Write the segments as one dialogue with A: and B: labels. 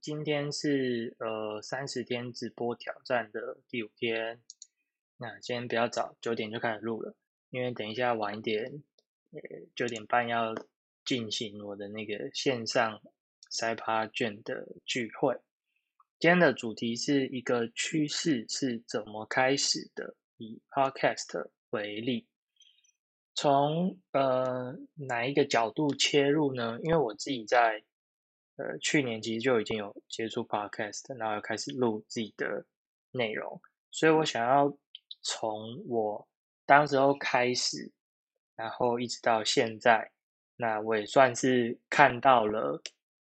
A: 今天是呃三十天直播挑战的第五天。那今天比较早，九点就开始录了，因为等一下晚一点，呃九点半要进行我的那个线上塞趴卷的聚会。今天的主题是一个趋势是怎么开始的，以 Podcast 为例，从呃哪一个角度切入呢？因为我自己在呃去年其实就已经有接触 Podcast，然后开始录自己的内容，所以我想要。从我当时候开始，然后一直到现在，那我也算是看到了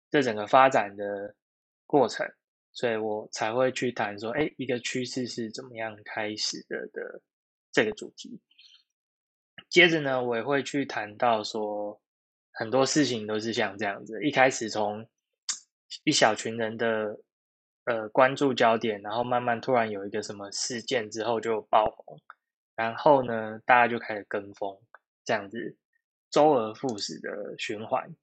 A: 这整个发展的过程，所以我才会去谈说，哎，一个趋势是怎么样开始的的这个主题。接着呢，我也会去谈到说，很多事情都是像这样子，一开始从一小群人的。呃，关注焦点，然后慢慢突然有一个什么事件之后就爆红，然后呢，大家就开始跟风，这样子周而复始的循环。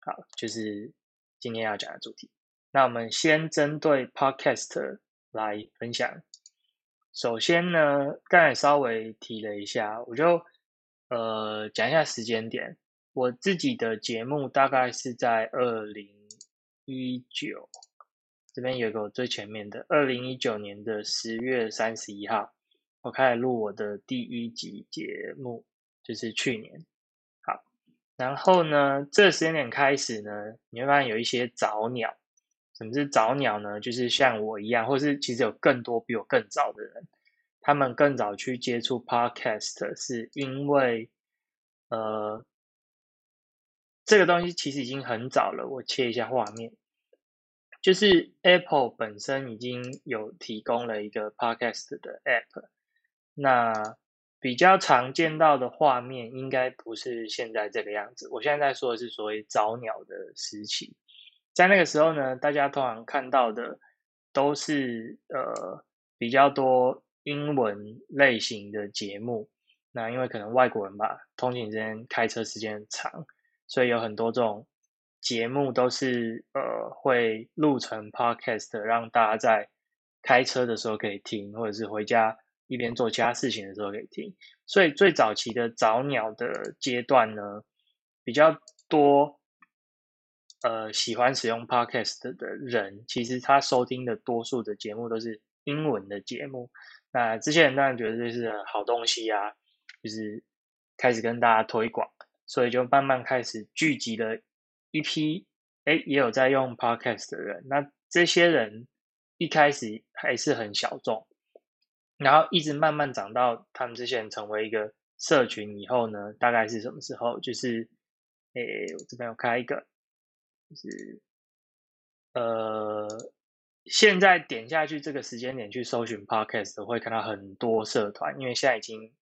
A: 好，就是今天要讲的主题。那我们先针对 Podcast 来分享。首先呢，刚才稍微提了一下，我就呃讲一下时间点。我自己的节目大概是在二零一九。这边有个最前面的，二零一九年的十月三十一号，我开始录我的第一集节目，就是去年。好，然后呢，这时间点开始呢，你会发现有一些早鸟。什么是早鸟呢？就是像我一样，或是其实有更多比我更早的人，他们更早去接触 Podcast，是因为呃，这个东西其实已经很早了。我切一下画面。就是 Apple 本身已经有提供了一个 Podcast 的 App，那比较常见到的画面应该不是现在这个样子。我现在在说的是所谓早鸟的时期，在那个时候呢，大家通常看到的都是呃比较多英文类型的节目。那因为可能外国人吧，通勤时间开车时间长，所以有很多这种。节目都是呃会录成 podcast，让大家在开车的时候可以听，或者是回家一边做其他事情的时候可以听。所以最早期的早鸟的阶段呢，比较多呃喜欢使用 podcast 的人，其实他收听的多数的节目都是英文的节目。那这些人当然觉得这是好东西啊，就是开始跟大家推广，所以就慢慢开始聚集了。一批哎，也有在用 Podcast 的人，那这些人一开始还是很小众，然后一直慢慢长到他们这些人成为一个社群以后呢，大概是什么时候？就是哎，我这边有开一个，就是呃，现在点下去这个时间点去搜寻 Podcast，会看到很多社团，因为现在已经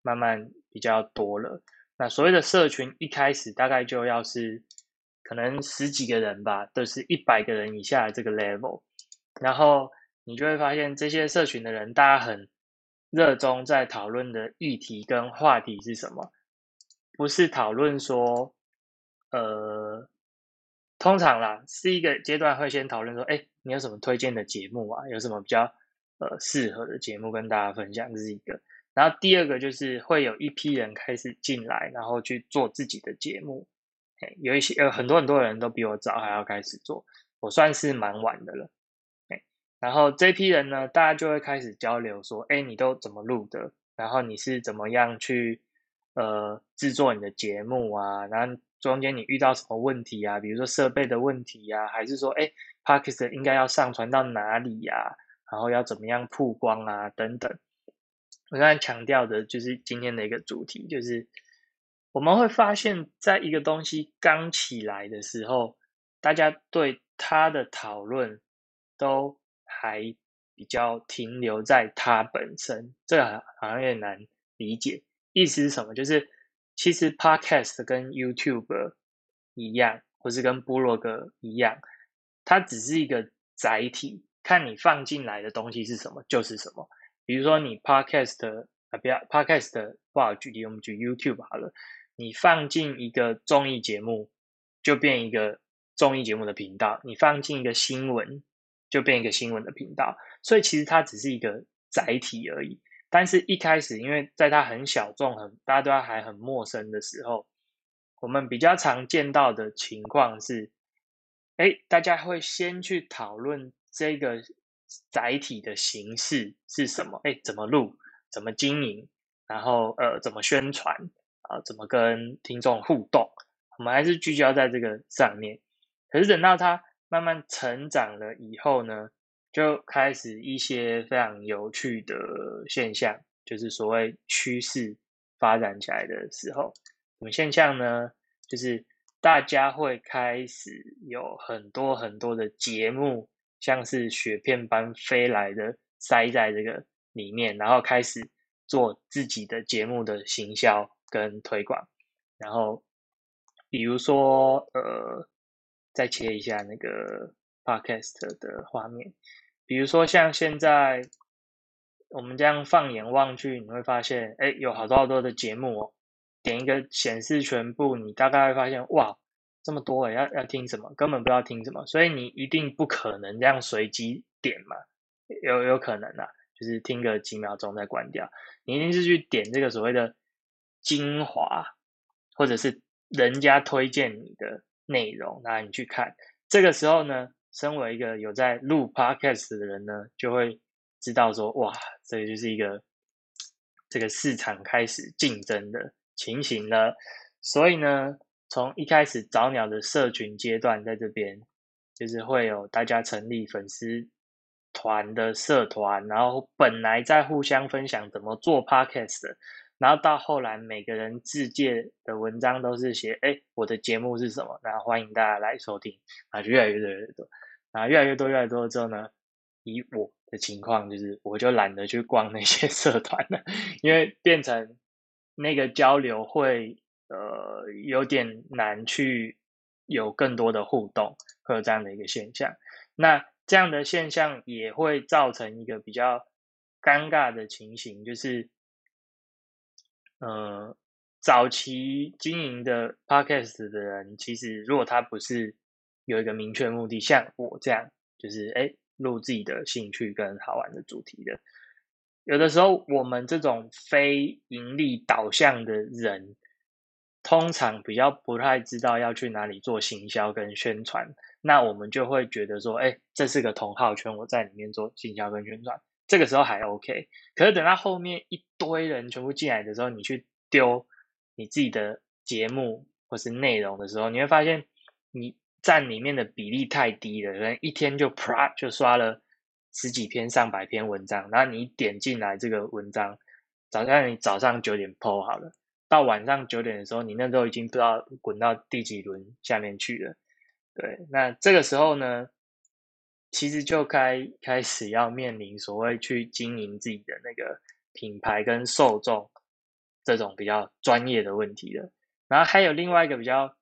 A: 慢慢比较多了。那所谓的社群，一开始大概就要是。可能十几个人吧，都是一百个人以下的这个 level，然后你就会发现这些社群的人，大家很热衷在讨论的议题跟话题是什么？不是讨论说，呃，通常啦，是一个阶段会先讨论说，哎，你有什么推荐的节目啊？有什么比较呃适合的节目跟大家分享？这是一个。然后第二个就是会有一批人开始进来，然后去做自己的节目。有一些呃很多很多人都比我早还要开始做，我算是蛮晚的了。哎，然后这批人呢，大家就会开始交流说，哎，你都怎么录的？然后你是怎么样去呃制作你的节目啊？然后中间你遇到什么问题啊？比如说设备的问题呀，还是说哎 p a d k e s 应该要上传到哪里呀？然后要怎么样曝光啊？等等。我刚才强调的就是今天的一个主题，就是。我们会发现，在一个东西刚起来的时候，大家对它的讨论都还比较停留在它本身，这个好像有点难理解。意思是什么？就是其实 Podcast 跟 YouTube 一样，或是跟部落格一样，它只是一个载体，看你放进来的东西是什么就是什么。比如说你 Podcast 啊，不要 Podcast 不好举例，我们举 YouTube 好了。你放进一个综艺节目，就变一个综艺节目的频道，你放进一个新闻，就变一个新闻的频道。所以其实它只是一个载体而已。但是一开始，因为在它很小众、很大家都还很陌生的时候，我们比较常见到的情况是，哎，大家会先去讨论这个载体的形式是什么，哎，怎么录，怎么经营，然后呃，怎么宣传？啊，怎么跟听众互动。我们还是聚焦在这个上面，可是等到它慢慢成长了以后呢，就开始一些非常有趣的现象，就是所谓趋势发展起来的时候，什么现象呢？就是大家会开始有很多很多的节目，像是雪片般飞来的塞在这个里面，然后开始做自己的节目的行销跟推广，然后。比如说，呃，再切一下那个 podcast 的画面。比如说，像现在我们这样放眼望去，你会发现，哎，有好多好多的节目哦。点一个显示全部，你大概会发现，哇，这么多，要要听什么？根本不知道听什么。所以你一定不可能这样随机点嘛，有有可能啊，就是听个几秒钟再关掉。你一定是去点这个所谓的精华，或者是。人家推荐你的内容，那你去看。这个时候呢，身为一个有在录 podcast 的人呢，就会知道说，哇，这个就是一个这个市场开始竞争的情形了。所以呢，从一开始早鸟的社群阶段，在这边就是会有大家成立粉丝团的社团，然后本来在互相分享怎么做 podcast 的。然后到后来，每个人自介的文章都是写：“哎，我的节目是什么？”然后欢迎大家来收听。啊，就越来越多越多，啊，越来越多越来越多之后呢，以我的情况就是，我就懒得去逛那些社团了，因为变成那个交流会呃有点难去有更多的互动，会有这样的一个现象。那这样的现象也会造成一个比较尴尬的情形，就是。呃，早期经营的 podcast 的人，其实如果他不是有一个明确目的，像我这样，就是哎录自己的兴趣跟好玩的主题的，有的时候我们这种非盈利导向的人，通常比较不太知道要去哪里做行销跟宣传，那我们就会觉得说，哎，这是个同号圈，我在里面做行销跟宣传。这个时候还 OK，可是等到后面一堆人全部进来的时候，你去丢你自己的节目或是内容的时候，你会发现你占里面的比例太低了，可能一天就啪就刷了十几篇、上百篇文章，然后你点进来这个文章，早上你早上九点 PO 好了，到晚上九点的时候，你那时候已经不知道滚到第几轮下面去了。对，那这个时候呢？其实就开开始要面临所谓去经营自己的那个品牌跟受众这种比较专业的问题了。然后还有另外一个比较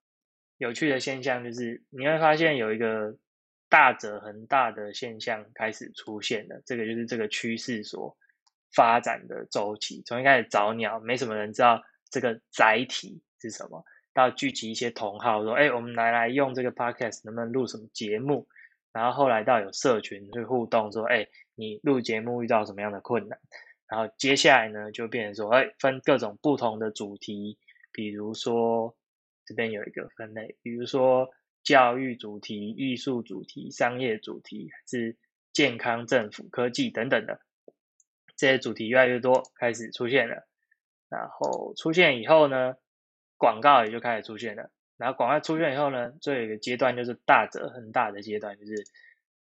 A: 有趣的现象，就是你会发现有一个大者恒大的现象开始出现了。这个就是这个趋势所发展的周期。从一开始找鸟，没什么人知道这个载体是什么，到聚集一些同好说：“哎，我们来来用这个 podcast，能不能录什么节目？”然后后来到有社群去互动，说，哎，你录节目遇到什么样的困难？然后接下来呢，就变成说，哎，分各种不同的主题，比如说这边有一个分类，比如说教育主题、艺术主题、商业主题，是健康、政府、科技等等的这些主题越来越多，开始出现了。然后出现以后呢，广告也就开始出现了。然后广告出现以后呢，最后一个阶段就是大者很大的阶段，就是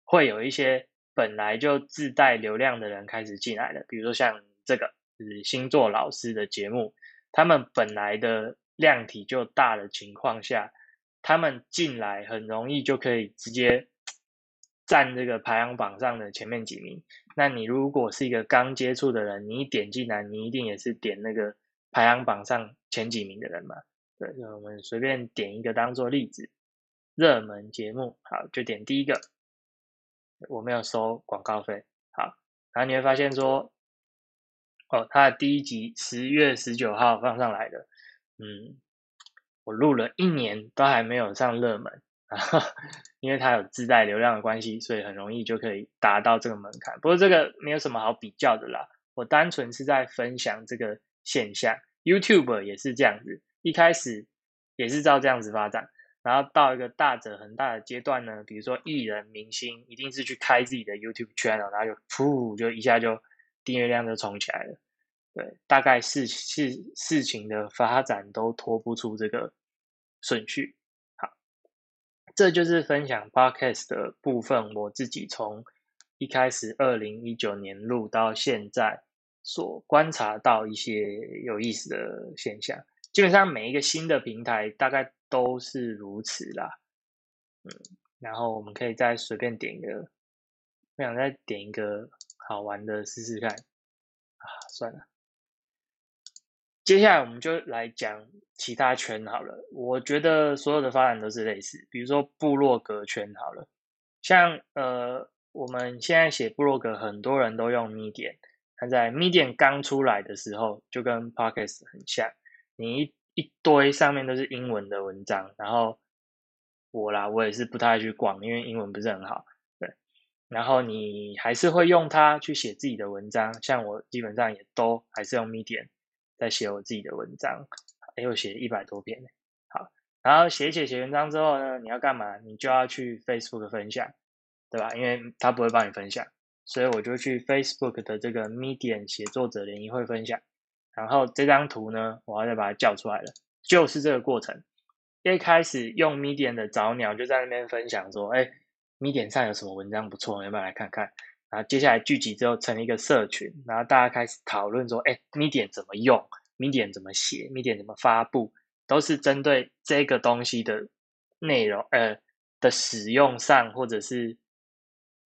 A: 会有一些本来就自带流量的人开始进来了。比如说像这个就是星座老师的节目，他们本来的量体就大的情况下，他们进来很容易就可以直接占这个排行榜上的前面几名。那你如果是一个刚接触的人，你一点进来，你一定也是点那个排行榜上前几名的人嘛。对，那我们随便点一个当做例子，热门节目，好，就点第一个，我没有收广告费，好，然后你会发现说，哦，它的第一集十月十九号放上来的，嗯，我录了一年都还没有上热门，啊 因为它有自带流量的关系，所以很容易就可以达到这个门槛。不过这个没有什么好比较的啦，我单纯是在分享这个现象。YouTube 也是这样子，一开始也是照这样子发展，然后到一个大者很大的阶段呢，比如说艺人明星一定是去开自己的 YouTube channel，然后就噗就一下就订阅量就冲起来了。对，大概事事事情的发展都拖不出这个顺序。这就是分享 podcast 的部分。我自己从一开始二零一九年录到现在，所观察到一些有意思的现象。基本上每一个新的平台大概都是如此啦。嗯，然后我们可以再随便点一个，我想再点一个好玩的试试看。啊，算了。接下来我们就来讲其他圈好了。我觉得所有的发展都是类似，比如说部落格圈好了，像呃我们现在写部落格，很多人都用 Medium。但在 Medium 刚出来的时候，就跟 Podcast 很像，你一一堆上面都是英文的文章，然后我啦，我也是不太去逛，因为英文不是很好，对。然后你还是会用它去写自己的文章，像我基本上也都还是用 Medium。在写我自己的文章，哎，又写一百多篇好，然后写写写文章之后呢，你要干嘛？你就要去 Facebook 分享，对吧？因为他不会帮你分享，所以我就去 Facebook 的这个 Medium 写作者联谊会分享。然后这张图呢，我要再把它叫出来了，就是这个过程。一开始用 Medium 的早鸟就在那边分享说，哎，Medium 上有什么文章不错，要不要来看看？然后接下来聚集之后成立一个社群，然后大家开始讨论说：“哎，Medium 怎么用？Medium 怎么写？Medium 怎么发布？都是针对这个东西的内容，呃的使用上，或者是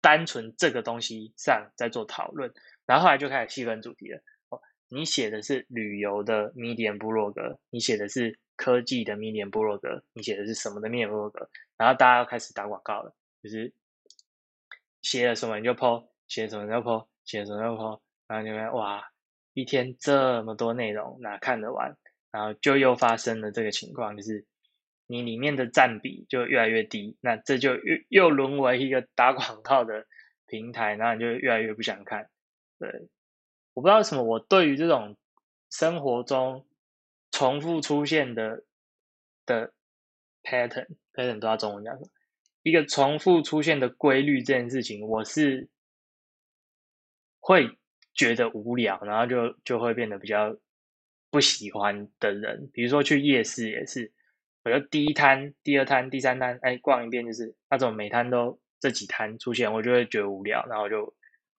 A: 单纯这个东西上在做讨论。然后后来就开始细分主题了。哦，你写的是旅游的 Medium 部落格，你写的是科技的 Medium 部落格，你写的是什么的 Medium 部落格？然后大家要开始打广告了，就是。写了什么你就 po，写什么就 po，写什么就 po，然后你们哇，一天这么多内容哪看得完？然后就又发生了这个情况，就是你里面的占比就越来越低，那这就又又沦为一个 打广告的平台，然后你就越来越不想看。对，我不知道为什么，我对于这种生活中重复出现的的 pattern，pattern 都要中文讲什么？一个重复出现的规律这件事情，我是会觉得无聊，然后就就会变得比较不喜欢的人。比如说去夜市也是，我就第一摊、第二摊、第三摊，哎，逛一遍就是那种每摊都这几摊出现，我就会觉得无聊，然后就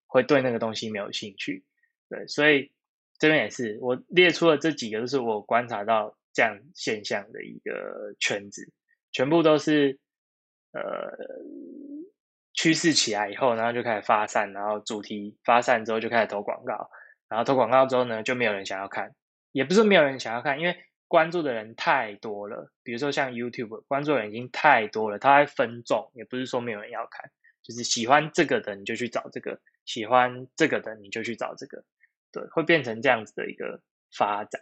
A: 会对那个东西没有兴趣。对，所以这边也是我列出了这几个，都是我观察到这样现象的一个圈子，全部都是。呃，趋势起来以后，然后就开始发散，然后主题发散之后就开始投广告，然后投广告之后呢，就没有人想要看，也不是没有人想要看，因为关注的人太多了。比如说像 YouTube，关注的人已经太多了，它会分众，也不是说没有人要看，就是喜欢这个的你就去找这个，喜欢这个的你就去找这个，对，会变成这样子的一个发展。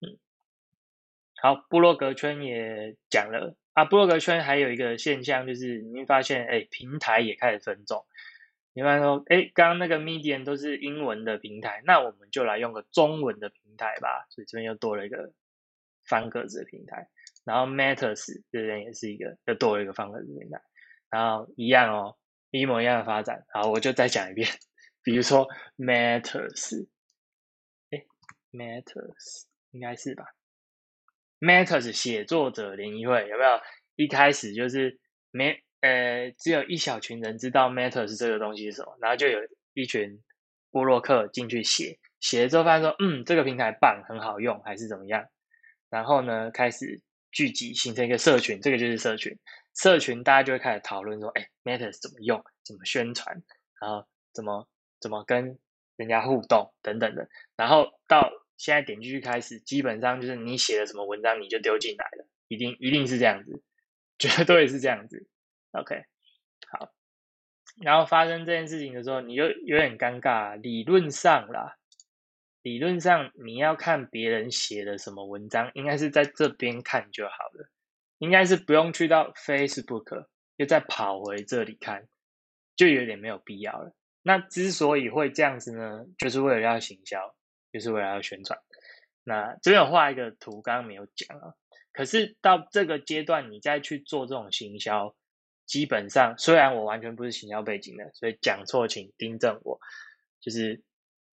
A: 嗯，好，部落格圈也讲了。啊，布洛格圈还有一个现象，就是你会发现，哎，平台也开始分众。你发现说，哎，刚刚那个 Medium 都是英文的平台，那我们就来用个中文的平台吧。所以这边又多了一个方格子的平台。然后 Matters 这边也是一个，又多了一个方格子平台。然后一样哦，一模一样的发展。好，我就再讲一遍。比如说 Matters，哎，Matters 应该是吧？Matters 写作者联谊会有没有？一开始就是没呃，只有一小群人知道 Matters 这个东西是什么，然后就有一群布洛克进去写，写了之后发现说，嗯，这个平台棒，很好用，还是怎么样？然后呢，开始聚集形成一个社群，这个就是社群。社群大家就会开始讨论说，哎，Matters 怎么用？怎么宣传？然后怎么怎么跟人家互动等等的，然后到。现在点进去开始，基本上就是你写的什么文章你就丢进来了，一定一定是这样子，绝对是这样子。OK，好，然后发生这件事情的时候，你就有点尴尬。理论上啦，理论上你要看别人写的什么文章，应该是在这边看就好了。应该是不用去到 Facebook，又再跑回这里看，就有点没有必要了。那之所以会这样子呢，就是为了要行销，就是为了要宣传。那这边有画一个图，刚刚没有讲啊。可是到这个阶段，你再去做这种行销，基本上虽然我完全不是行销背景的，所以讲错请订正我。就是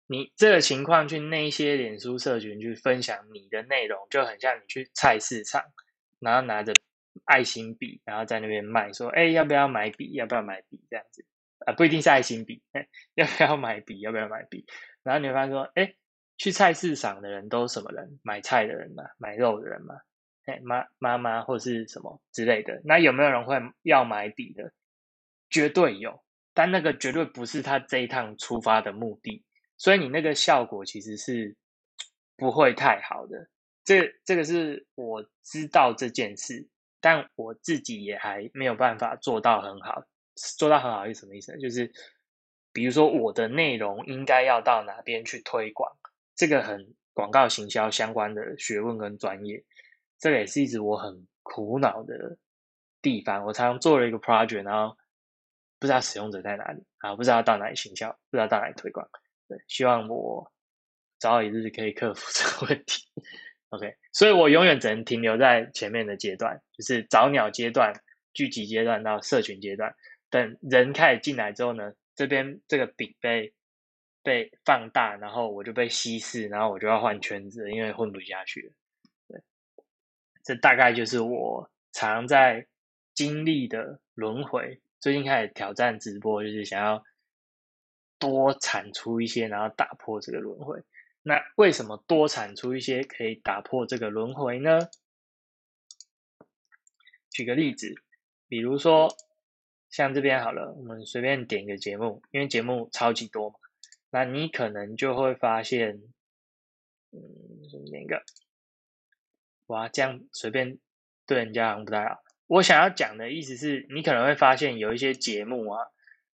A: 你这个情况去那些脸书社群去分享你的内容，就很像你去菜市场，然后拿着爱心笔，然后在那边卖，说：“哎，要不要买笔？要不要买笔？”这样子啊，不一定是爱心笔，要不要买笔？要不要买笔？然后你会发现说：“哎，去菜市场的人都什么人？买菜的人嘛，买肉的人嘛。”妈妈妈或是什么之类的，那有没有人会要买笔的？绝对有，但那个绝对不是他这一趟出发的目的，所以你那个效果其实是不会太好的。这这个是我知道这件事，但我自己也还没有办法做到很好。做到很好是什么意思？就是比如说我的内容应该要到哪边去推广，这个很广告行销相关的学问跟专业。这个也是一直我很苦恼的地方。我常常做了一个 project，然后不知道使用者在哪里啊，不知道到哪里行销，不知道到哪里推广。对，希望我早一日可以克服 这个问题。OK，所以我永远只能停留在前面的阶段，就是早鸟阶段、聚集阶段到社群阶段。等人开始进来之后呢，这边这个饼被被放大，然后我就被稀释，然后我就要换圈子，因为混不下去了。这大概就是我常在经历的轮回。最近开始挑战直播，就是想要多产出一些，然后打破这个轮回。那为什么多产出一些可以打破这个轮回呢？举个例子，比如说像这边好了，我们随便点一个节目，因为节目超级多嘛，那你可能就会发现，嗯，点个。哇，这样随便对人家好像不太好。我想要讲的意思是，你可能会发现有一些节目啊，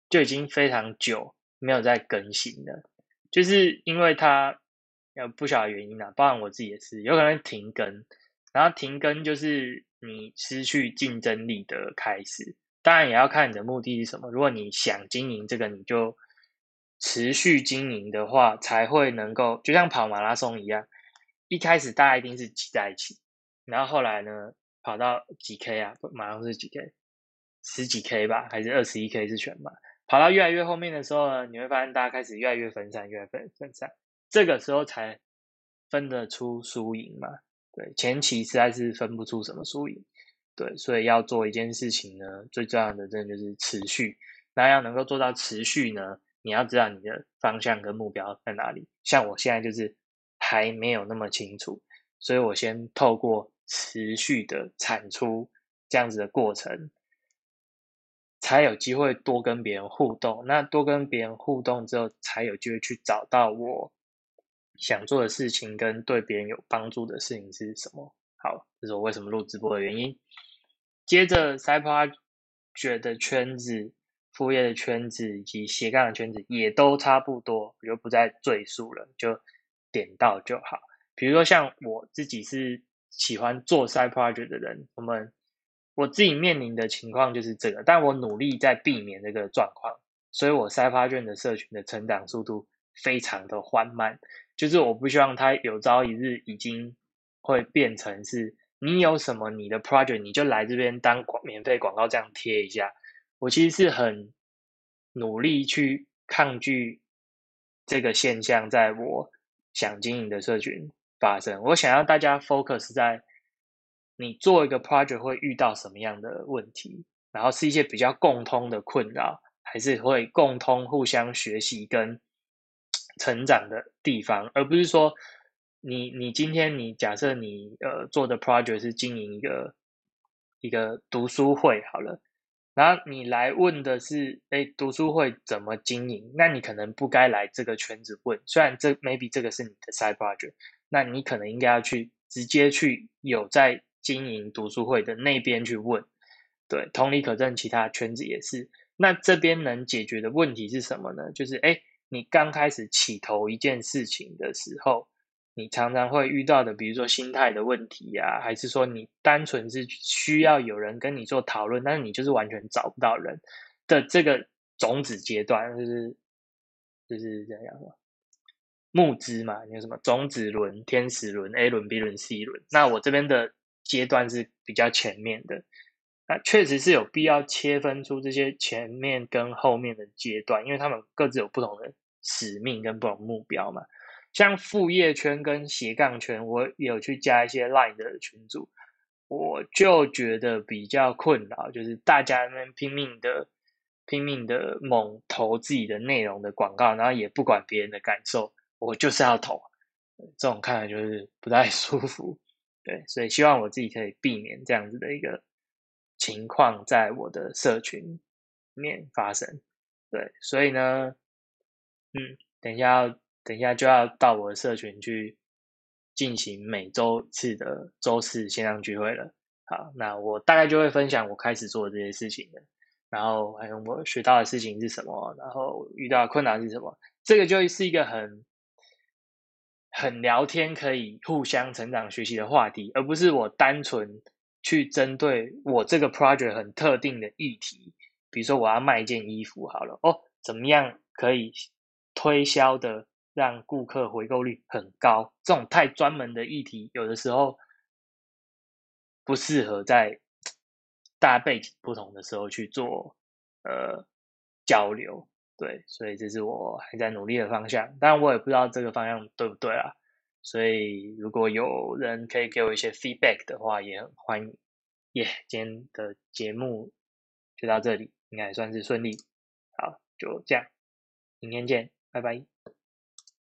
A: 就已经非常久没有再更新了，就是因为它有不晓得原因啊，包含我自己也是，有可能停更。然后停更就是你失去竞争力的开始。当然也要看你的目的是什么。如果你想经营这个，你就持续经营的话，才会能够就像跑马拉松一样，一开始大家一定是挤在一起。然后后来呢，跑到几 K 啊？马上是几 K，十几 K 吧，还是二十一 K 是全马？跑到越来越后面的时候呢，你会发现大家开始越来越分散，越来越分散。这个时候才分得出输赢嘛？对，前期实在是分不出什么输赢。对，所以要做一件事情呢，最重要的真的就是持续。那要能够做到持续呢，你要知道你的方向跟目标在哪里。像我现在就是还没有那么清楚，所以我先透过。持续的产出这样子的过程，才有机会多跟别人互动。那多跟别人互动之后，才有机会去找到我想做的事情跟对别人有帮助的事情是什么。好，这是我为什么录直播的原因。接着，Side Project 的圈子、副业的圈子以及斜杠的圈子也都差不多，我就不再赘述了，就点到就好。比如说，像我自己是。喜欢做 side project 的人，我们我自己面临的情况就是这个，但我努力在避免这个状况，所以我 side project 的社群的成长速度非常的缓慢，就是我不希望它有朝一日已经会变成是，你有什么你的 project 你就来这边当广免费广告这样贴一下，我其实是很努力去抗拒这个现象，在我想经营的社群。发生，我想要大家 focus 在你做一个 project 会遇到什么样的问题，然后是一些比较共通的困扰，还是会共通互相学习跟 成长的地方，而不是说你你今天你假设你呃做的 project 是经营一个一个读书会好了，然后你来问的是哎读书会怎么经营，那你可能不该来这个圈子问，虽然这 maybe 这个是你的 side project。那你可能应该要去直接去有在经营读书会的那边去问，对，同理可证，其他圈子也是。那这边能解决的问题是什么呢？就是哎，你刚开始起头一件事情的时候，你常常会遇到的，比如说心态的问题呀，还是说你单纯是需要有人跟你做讨论，但是你就是完全找不到人的这个种子阶段，就是就是这样嘛。募资嘛，你有什么种子轮、天使轮、A 轮、B 轮、C 轮？那我这边的阶段是比较前面的，那确实是有必要切分出这些前面跟后面的阶段，因为他们各自有不同的使命跟不同目标嘛。像副业圈跟斜杠圈，我有去加一些 Line 的群组，我就觉得比较困扰，就是大家那拼命的、拼命的猛投自己的内容的广告，然后也不管别人的感受。我就是要投，这种看来就是不太 舒服，对，所以希望我自己可以避免这样子的一个情况在我的社群面发生，对，所以呢，嗯，等一下，等一下就要到我的社群去进行每周次的周四线上聚会了。好，那我大概就会分享我开始做的这些事情的，然后还有我学到的事情是什么，然后遇到的困难是什么，这个就是一个很。很聊天，可以互相成长学习的话题，而不是我单纯去针对我这个 project 很特定的议题。比如说，我要卖一件衣服，好了，哦，怎么样可以推销的让顾客回购率很高？这种太专门的议题，有的时候不适合在大背景不同的时候去做呃交流。对，所以这是我还在努力的方向，当然我也不知道这个方向对不对啊。所以如果有人可以给我一些 feedback 的话，也很欢迎。耶，今天的节目就到这里，应该算是顺利。好，就这样，明天见，拜拜。